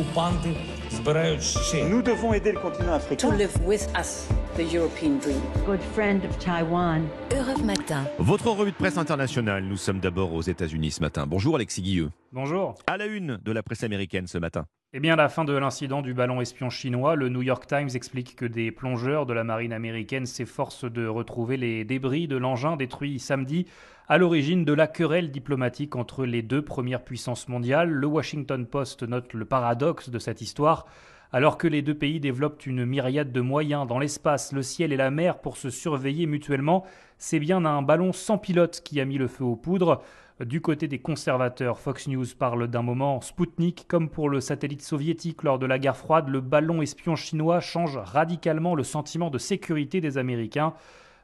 окупанти збирають ще. Nous devons aider le continent africain. to live with us the European dream. good friend of Taiwan. Europe Matin. Votre revue de presse internationale, nous sommes d'abord aux États-Unis ce matin. Bonjour Alexis Guilleux. Bonjour. À la une de la presse américaine ce matin. Eh bien, à la fin de l'incident du ballon espion chinois, le New York Times explique que des plongeurs de la marine américaine s'efforcent de retrouver les débris de l'engin détruit samedi à l'origine de la querelle diplomatique entre les deux premières puissances mondiales. Le Washington Post note le paradoxe de cette histoire. Alors que les deux pays développent une myriade de moyens dans l'espace, le ciel et la mer pour se surveiller mutuellement, c'est bien un ballon sans pilote qui a mis le feu aux poudres. Du côté des conservateurs, Fox News parle d'un moment Spoutnik, comme pour le satellite soviétique lors de la guerre froide, le ballon espion chinois change radicalement le sentiment de sécurité des Américains.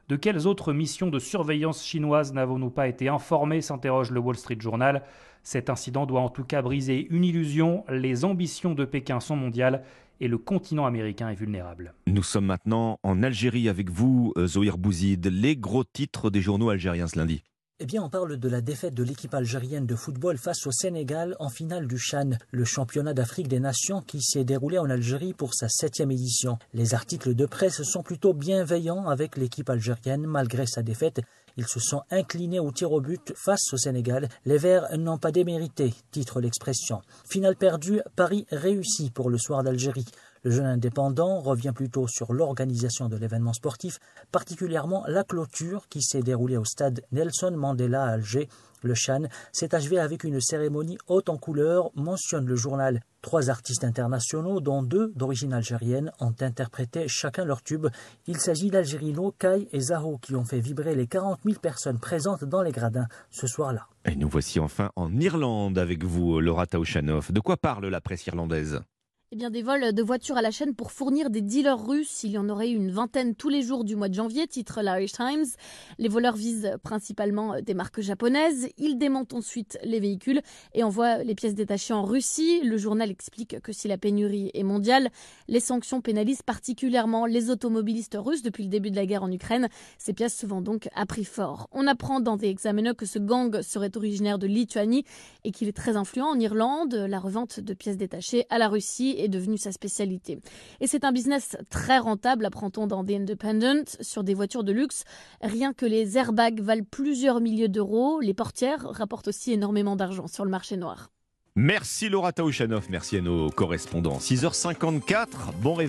De quelles autres missions de surveillance chinoises n'avons-nous pas été informés s'interroge le Wall Street Journal. Cet incident doit en tout cas briser une illusion, les ambitions de Pékin sont mondiales et le continent américain est vulnérable. Nous sommes maintenant en Algérie avec vous, euh, Zohir Bouzid. Les gros titres des journaux algériens ce lundi. Eh bien, on parle de la défaite de l'équipe algérienne de football face au Sénégal en finale du Chan, le championnat d'Afrique des Nations qui s'est déroulé en Algérie pour sa septième édition. Les articles de presse sont plutôt bienveillants avec l'équipe algérienne malgré sa défaite. Ils se sont inclinés au tir au but face au Sénégal. Les Verts n'ont pas démérité, titre l'expression. Finale perdue, Paris réussi pour le soir d'Algérie. Le jeune indépendant revient plutôt sur l'organisation de l'événement sportif, particulièrement la clôture qui s'est déroulée au stade Nelson Mandela à Alger. Le Chan s'est achevé avec une cérémonie haute en couleurs, mentionne le journal. Trois artistes internationaux, dont deux d'origine algérienne, ont interprété chacun leur tube. Il s'agit d'Algérino, Kai et Zaho qui ont fait vibrer les 40 000 personnes présentes dans les gradins ce soir-là. Et nous voici enfin en Irlande avec vous, Laura Taouchanoff. De quoi parle la presse irlandaise? Eh bien, des vols de voitures à la chaîne pour fournir des dealers russes. Il y en aurait une vingtaine tous les jours du mois de janvier, titre l'Irish Times. Les voleurs visent principalement des marques japonaises. Ils démontent ensuite les véhicules et envoient les pièces détachées en Russie. Le journal explique que si la pénurie est mondiale, les sanctions pénalisent particulièrement les automobilistes russes depuis le début de la guerre en Ukraine. Ces pièces se vendent donc à prix fort. On apprend dans des examineurs que ce gang serait originaire de Lituanie et qu'il est très influent en Irlande. La revente de pièces détachées à la Russie est devenue sa spécialité. Et c'est un business très rentable, apprend-on dans The Independent, sur des voitures de luxe. Rien que les airbags valent plusieurs milliers d'euros. Les portières rapportent aussi énormément d'argent sur le marché noir. Merci Laura Taouchanoff, merci à nos correspondants. 6h54, bon réveil.